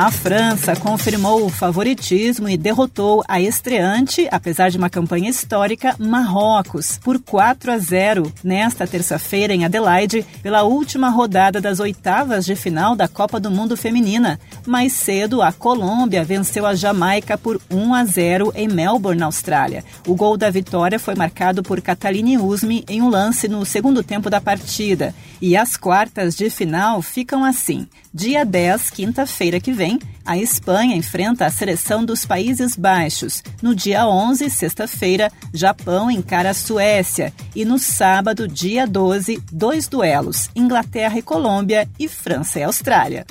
A França confirmou o favoritismo e derrotou a estreante, apesar de uma campanha histórica, Marrocos, por 4 a 0 nesta terça-feira em Adelaide, pela última rodada das oitavas de final da Copa do Mundo Feminina. Mais cedo, a Colômbia venceu a Jamaica por 1 a 0 em Melbourne, na Austrália. O gol da vitória foi marcado por Cataline Usme em um lance no segundo tempo da partida. E as quartas de final ficam assim. Dia 10, quinta-feira que vem, a Espanha enfrenta a seleção dos Países Baixos. No dia 11, sexta-feira, Japão encara a Suécia. E no sábado, dia 12, dois duelos: Inglaterra e Colômbia e França e Austrália.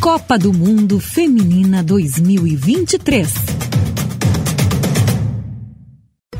Copa do Mundo Feminina 2023.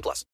18 plus.